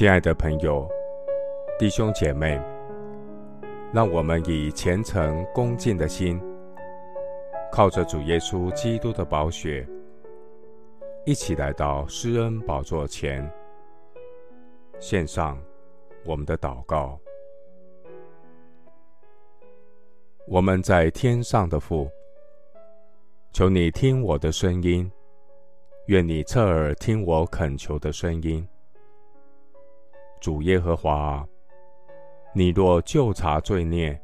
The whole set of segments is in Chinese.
亲爱的朋友、弟兄姐妹，让我们以虔诚恭敬的心，靠着主耶稣基督的宝血，一起来到施恩宝座前，献上我们的祷告。我们在天上的父，求你听我的声音，愿你侧耳听我恳求的声音。主耶和华，你若就查罪孽，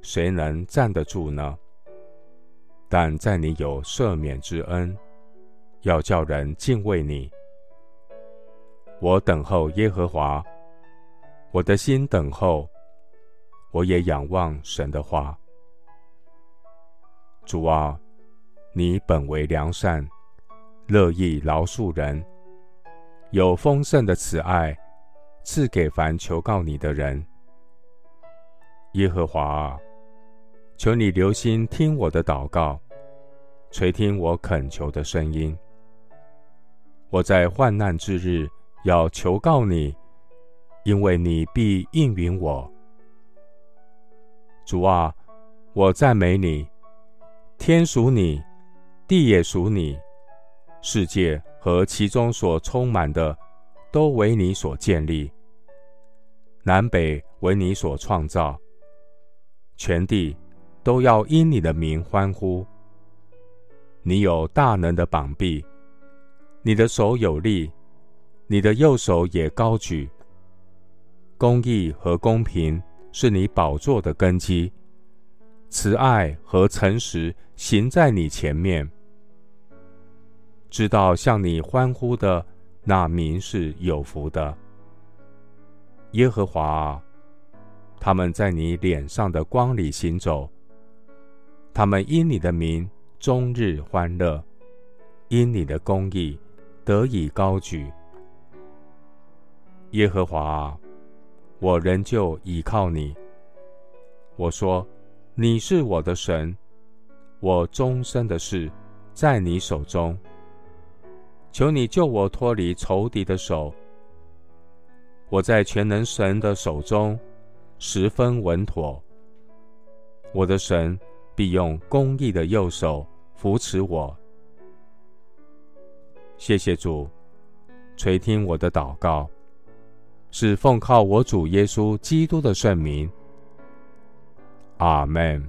谁能站得住呢？但在你有赦免之恩，要叫人敬畏你。我等候耶和华，我的心等候，我也仰望神的话。主啊，你本为良善，乐意饶恕人，有丰盛的慈爱。赐给凡求告你的人，耶和华啊，求你留心听我的祷告，垂听我恳求的声音。我在患难之日要求告你，因为你必应允我。主啊，我赞美你，天属你，地也属你，世界和其中所充满的。都为你所建立，南北为你所创造，全地都要因你的名欢呼。你有大能的膀臂，你的手有力，你的右手也高举。公义和公平是你宝座的根基，慈爱和诚实行在你前面。知道向你欢呼的。那民是有福的，耶和华啊，他们在你脸上的光里行走，他们因你的名终日欢乐，因你的公义得以高举。耶和华啊，我仍旧倚靠你。我说，你是我的神，我终身的事在你手中。求你救我脱离仇敌的手，我在全能神的手中十分稳妥。我的神必用公义的右手扶持我。谢谢主，垂听我的祷告，是奉靠我主耶稣基督的圣名。阿门。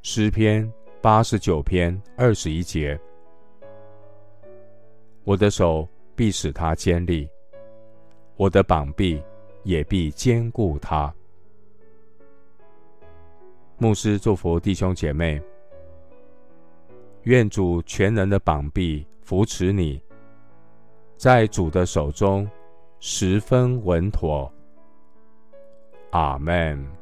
诗篇八十九篇二十一节。我的手必使他坚立，我的膀臂也必坚固他。牧师祝福弟兄姐妹，愿主全能的膀臂扶持你，在主的手中十分稳妥。阿门。